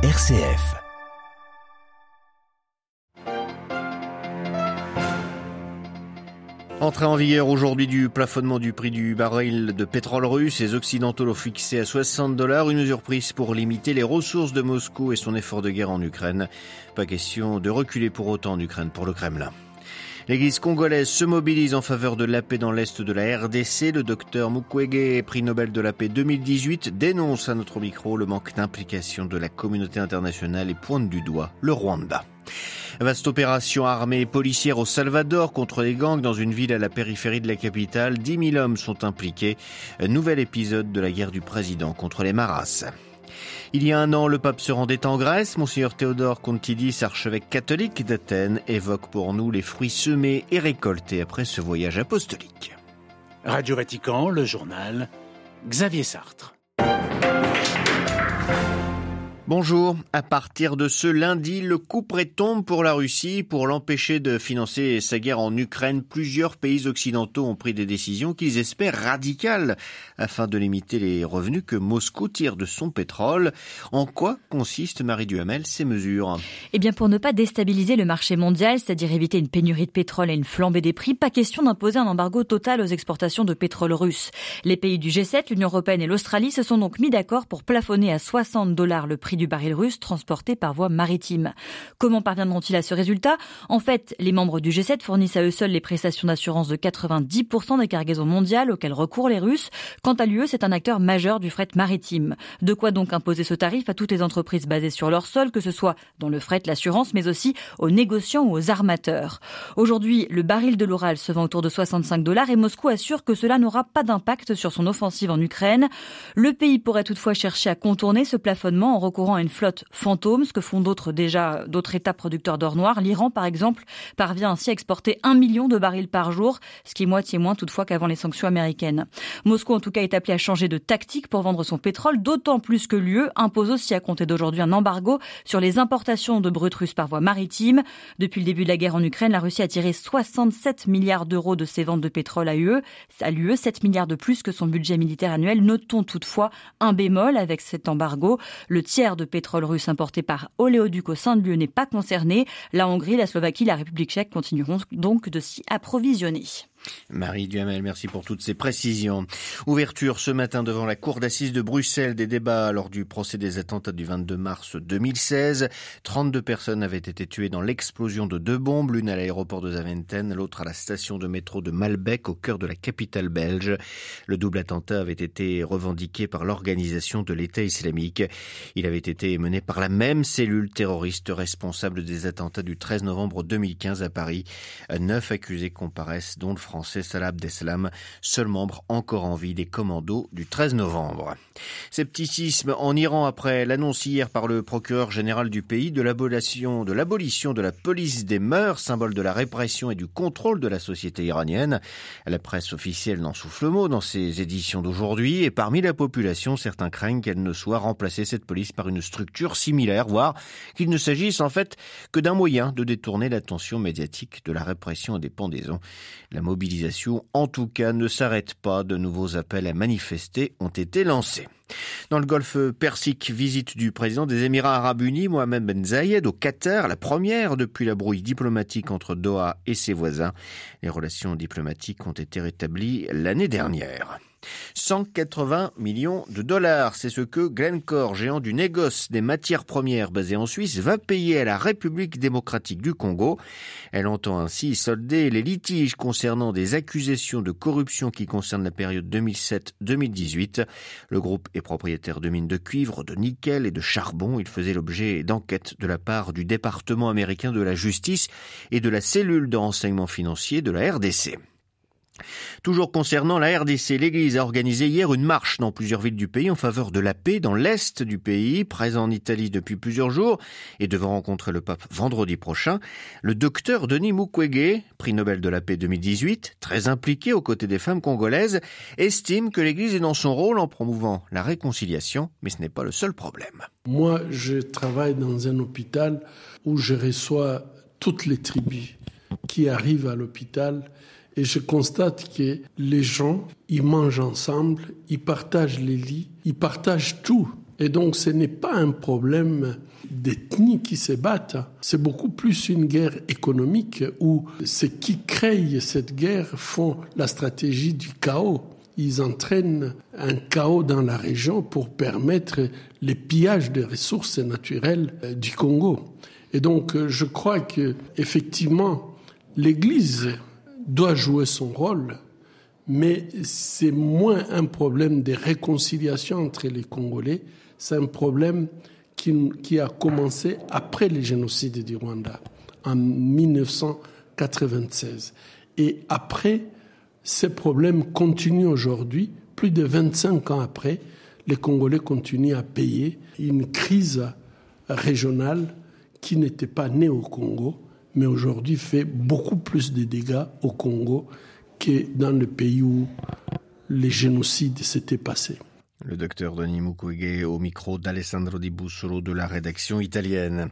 RCF. Entrée en vigueur aujourd'hui du plafonnement du prix du baril de pétrole russe, les Occidentaux l'ont fixé à 60 dollars, une mesure prise pour limiter les ressources de Moscou et son effort de guerre en Ukraine. Pas question de reculer pour autant en Ukraine pour le Kremlin. L'église congolaise se mobilise en faveur de la paix dans l'est de la RDC. Le docteur Mukwege, prix Nobel de la paix 2018, dénonce à notre micro le manque d'implication de la communauté internationale et pointe du doigt le Rwanda. Vaste opération armée et policière au Salvador contre les gangs dans une ville à la périphérie de la capitale. 10 000 hommes sont impliqués. nouvel épisode de la guerre du président contre les Maras. Il y a un an, le pape se rendait en Grèce. Monseigneur Théodore Contidis, archevêque catholique d'Athènes, évoque pour nous les fruits semés et récoltés après ce voyage apostolique. Radio Vatican, le journal, Xavier Sartre. Bonjour. À partir de ce lundi, le coup près tombe pour la Russie. Pour l'empêcher de financer sa guerre en Ukraine, plusieurs pays occidentaux ont pris des décisions qu'ils espèrent radicales afin de limiter les revenus que Moscou tire de son pétrole. En quoi consiste, Marie Duhamel, ces mesures? Eh bien, pour ne pas déstabiliser le marché mondial, c'est-à-dire éviter une pénurie de pétrole et une flambée des prix, pas question d'imposer un embargo total aux exportations de pétrole russe. Les pays du G7, l'Union européenne et l'Australie se sont donc mis d'accord pour plafonner à 60 dollars le prix du baril russe transporté par voie maritime. Comment parviendront-ils à ce résultat? En fait, les membres du G7 fournissent à eux seuls les prestations d'assurance de 90% des cargaisons mondiales auxquelles recourent les Russes. Quant à l'UE, c'est un acteur majeur du fret maritime. De quoi donc imposer ce tarif à toutes les entreprises basées sur leur sol, que ce soit dans le fret, l'assurance, mais aussi aux négociants ou aux armateurs. Aujourd'hui, le baril de l'Oral se vend autour de 65 dollars et Moscou assure que cela n'aura pas d'impact sur son offensive en Ukraine. Le pays pourrait toutefois chercher à contourner ce plafonnement en recourant à une flotte fantôme, ce que font d'autres déjà, d'autres États producteurs d'or noir. L'Iran, par exemple, parvient ainsi à exporter un million de barils par jour, ce qui est moitié moins toutefois qu'avant les sanctions américaines. Moscou, en tout cas, est appelé à changer de tactique pour vendre son pétrole, d'autant plus que l'UE impose aussi à compter d'aujourd'hui un embargo sur les importations de brut russe par voie maritime. Depuis le début de la guerre en Ukraine, la Russie a tiré 67 milliards d'euros de ses ventes de pétrole à UE, à l'UE, 7 milliards de plus que son budget militaire annuel. Notons toutefois un bémol avec cet embargo. Le tiers de pétrole russe importé par oléoduc au sein de l'UE n'est pas concerné. La Hongrie, la Slovaquie, la République tchèque continueront donc de s'y approvisionner. Marie Duhamel, merci pour toutes ces précisions. Ouverture ce matin devant la Cour d'assises de Bruxelles des débats lors du procès des attentats du 22 mars 2016. 32 personnes avaient été tuées dans l'explosion de deux bombes, l'une à l'aéroport de Zaventem, l'autre à la station de métro de Malbec au cœur de la capitale belge. Le double attentat avait été revendiqué par l'organisation de l'État islamique. Il avait été mené par la même cellule terroriste responsable des attentats du 13 novembre 2015 à Paris. Neuf accusés comparaissent, dont le français Salah Abdeslam, seul membre encore en vie des commandos du 13 novembre. Scepticisme en Iran après l'annonce hier par le procureur général du pays de l'abolition de l'abolition de la police des mœurs, symbole de la répression et du contrôle de la société iranienne. La presse officielle n'en souffle mot dans ses éditions d'aujourd'hui et parmi la population, certains craignent qu'elle ne soit remplacée cette police par une structure similaire, voire qu'il ne s'agisse en fait que d'un moyen de détourner l'attention médiatique de la répression et des pendaisons. La en tout cas, ne s'arrête pas. De nouveaux appels à manifester ont été lancés. Dans le golfe Persique, visite du président des Émirats arabes unis, Mohamed Ben Zayed, au Qatar, la première depuis la brouille diplomatique entre Doha et ses voisins. Les relations diplomatiques ont été rétablies l'année dernière. 180 millions de dollars. C'est ce que Glencore, géant du négoce des matières premières basé en Suisse, va payer à la République démocratique du Congo. Elle entend ainsi solder les litiges concernant des accusations de corruption qui concernent la période 2007-2018. Le groupe est propriétaire de mines de cuivre, de nickel et de charbon. Il faisait l'objet d'enquêtes de la part du département américain de la justice et de la cellule de renseignement financier de la RDC. Toujours concernant la RDC, l'Église a organisé hier une marche dans plusieurs villes du pays en faveur de la paix dans l'Est du pays, présent en Italie depuis plusieurs jours et devant rencontrer le pape vendredi prochain. Le docteur Denis Mukwege, prix Nobel de la paix 2018, très impliqué aux côtés des femmes congolaises, estime que l'Église est dans son rôle en promouvant la réconciliation, mais ce n'est pas le seul problème. Moi, je travaille dans un hôpital où je reçois toutes les tribus qui arrivent à l'hôpital et je constate que les gens, ils mangent ensemble, ils partagent les lits, ils partagent tout. Et donc ce n'est pas un problème d'ethnie qui se battent, c'est beaucoup plus une guerre économique où ceux qui créent cette guerre font la stratégie du chaos. Ils entraînent un chaos dans la région pour permettre le pillage des ressources naturelles euh, du Congo. Et donc euh, je crois que effectivement l'Église doit jouer son rôle mais c'est moins un problème de réconciliation entre les Congolais, c'est un problème qui, qui, a commencé après le génocide du Rwanda, en 1996. Et après, ces problèmes continuent aujourd'hui, plus de 25 ans après, les Congolais continuent à payer une crise régionale qui n'était pas née au Congo, mais aujourd'hui fait beaucoup plus de dégâts au Congo que dans le pays où les génocides s'étaient passés. Le docteur Denis Mukwege au micro d'Alessandro Di Bussolo de la rédaction italienne.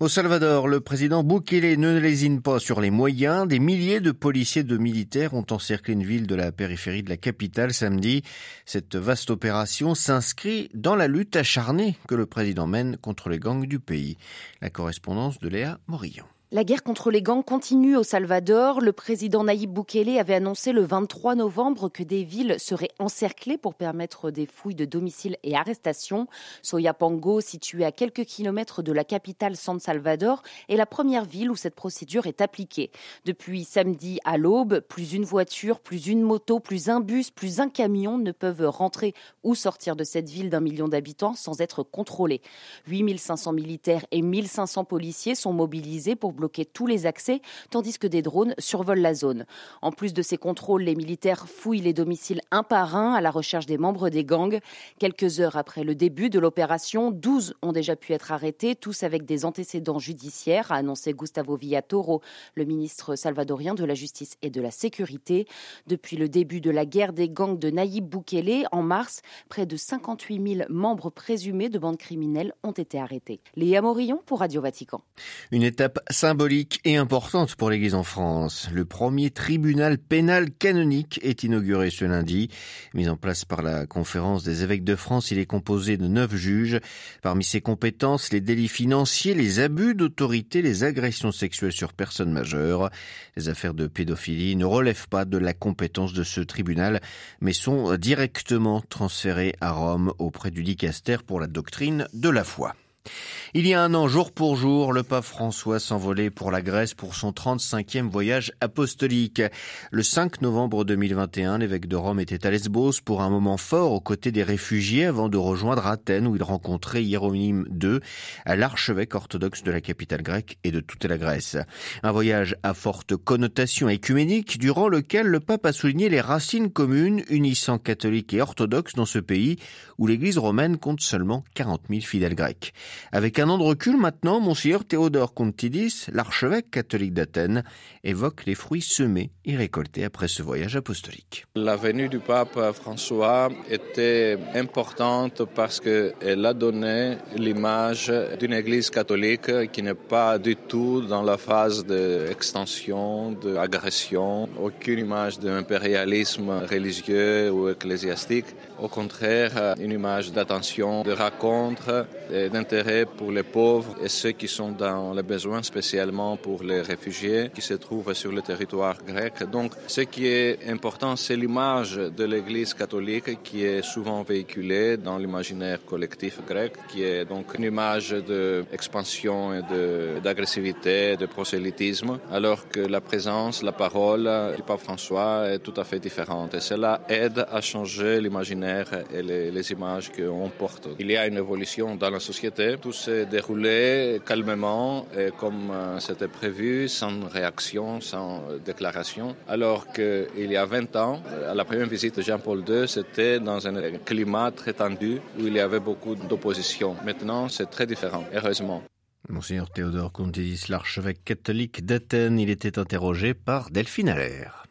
Au Salvador, le président Bukele ne lésine pas sur les moyens. Des milliers de policiers de militaires ont encerclé une ville de la périphérie de la capitale samedi. Cette vaste opération s'inscrit dans la lutte acharnée que le président mène contre les gangs du pays. La correspondance de Léa Morillon. La guerre contre les gangs continue au Salvador. Le président Naïb Boukele avait annoncé le 23 novembre que des villes seraient encerclées pour permettre des fouilles de domicile et arrestations. Soyapango, située à quelques kilomètres de la capitale San Salvador, est la première ville où cette procédure est appliquée. Depuis samedi à l'aube, plus une voiture, plus une moto, plus un bus, plus un camion ne peuvent rentrer ou sortir de cette ville d'un million d'habitants sans être contrôlés. 8500 militaires et 1500 policiers sont mobilisés pour bloquer tous les accès, tandis que des drones survolent la zone. En plus de ces contrôles, les militaires fouillent les domiciles un par un à la recherche des membres des gangs. Quelques heures après le début de l'opération, 12 ont déjà pu être arrêtés, tous avec des antécédents judiciaires, a annoncé Gustavo Villatoro, le ministre salvadorien de la Justice et de la Sécurité. Depuis le début de la guerre des gangs de Naïb Boukele, en mars, près de 58 000 membres présumés de bandes criminelles ont été arrêtés. Léa Morillon pour Radio Vatican. Une étape symbolique et importante pour l'Église en France. Le premier tribunal pénal canonique est inauguré ce lundi. Mis en place par la conférence des évêques de France, il est composé de neuf juges. Parmi ses compétences, les délits financiers, les abus d'autorité, les agressions sexuelles sur personnes majeures. Les affaires de pédophilie ne relèvent pas de la compétence de ce tribunal, mais sont directement transférées à Rome auprès du dicaster pour la doctrine de la foi. Il y a un an, jour pour jour, le pape François s'envolait pour la Grèce pour son 35e voyage apostolique. Le 5 novembre 2021, l'évêque de Rome était à Lesbos pour un moment fort aux côtés des réfugiés avant de rejoindre Athènes où il rencontrait Hiéronyme II, l'archevêque orthodoxe de la capitale grecque et de toute la Grèce. Un voyage à forte connotation écuménique durant lequel le pape a souligné les racines communes unissant catholiques et orthodoxes dans ce pays où l'église romaine compte seulement 40 000 fidèles grecs. Avec un an de recul maintenant, Monseigneur Théodore Contidis, l'archevêque catholique d'Athènes, évoque les fruits semés et récoltés après ce voyage apostolique. La venue du pape François était importante parce qu'elle a donné l'image d'une église catholique qui n'est pas du tout dans la phase d'extension, d'agression, aucune image d'impérialisme religieux ou ecclésiastique. Au contraire, une image d'attention, de rencontre et d'intérêt pour les pauvres et ceux qui sont dans les besoins, spécialement pour les réfugiés qui se trouvent sur le territoire grec. Donc, ce qui est important, c'est l'image de l'Église catholique qui est souvent véhiculée dans l'imaginaire collectif grec, qui est donc une image d'expansion et d'agressivité, de, prosélytisme, alors que la présence, la parole du pape François est tout à fait différente. Et cela aide à changer l'imaginaire et les, les images qu'on porte. Il y a une évolution dans la société. Tout s'est déroulé calmement et comme euh, c'était prévu, sans réaction, sans déclaration. Alors qu'il y a 20 ans, à la première visite de Jean-Paul II, c'était dans un climat très tendu où il y avait beaucoup d'opposition. Maintenant, c'est très différent, heureusement. Monseigneur Théodore Contidis, l'archevêque catholique d'Athènes, il était interrogé par Delphine Allaire.